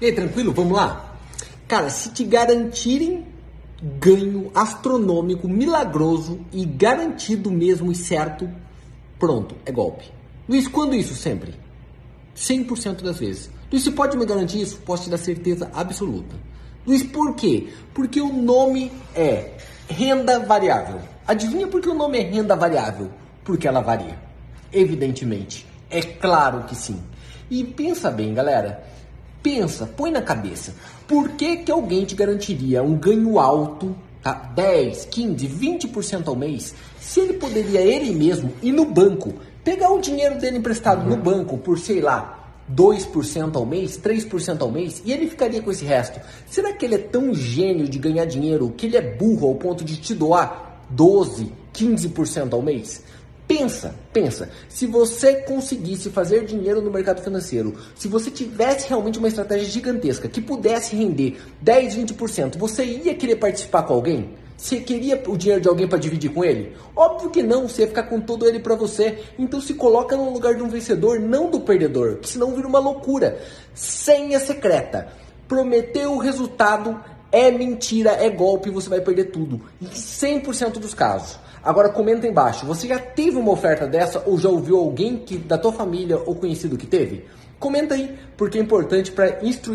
E aí, tranquilo? Vamos lá? Cara, se te garantirem ganho astronômico, milagroso e garantido mesmo e certo, pronto, é golpe. Luiz, quando isso? Sempre. 100% das vezes. Luiz, você pode me garantir isso? Posso te dar certeza absoluta. Luiz, por quê? Porque o nome é renda variável. Adivinha por que o nome é renda variável? Porque ela varia. Evidentemente. É claro que sim. E pensa bem, galera. Pensa, põe na cabeça. Por que, que alguém te garantiria um ganho alto, tá? 10, 15, 20% ao mês, se ele poderia ele mesmo ir no banco, pegar o dinheiro dele emprestado no banco por, sei lá, 2% ao mês, 3% ao mês, e ele ficaria com esse resto. Será que ele é tão gênio de ganhar dinheiro que ele é burro ao ponto de te doar 12, 15% ao mês? Pensa, pensa. Se você conseguisse fazer dinheiro no mercado financeiro, se você tivesse realmente uma estratégia gigantesca que pudesse render 10, 20%, você ia querer participar com alguém? Você queria o dinheiro de alguém para dividir com ele? Óbvio que não, você ia ficar com todo ele para você. Então se coloca no lugar de um vencedor, não do perdedor, que senão vira uma loucura. Senha secreta. Prometeu o resultado, é mentira, é golpe, você vai perder tudo. Em 100% dos casos. Agora comenta embaixo, você já teve uma oferta dessa ou já ouviu alguém que da tua família ou conhecido que teve? Comenta aí, porque é importante para instruir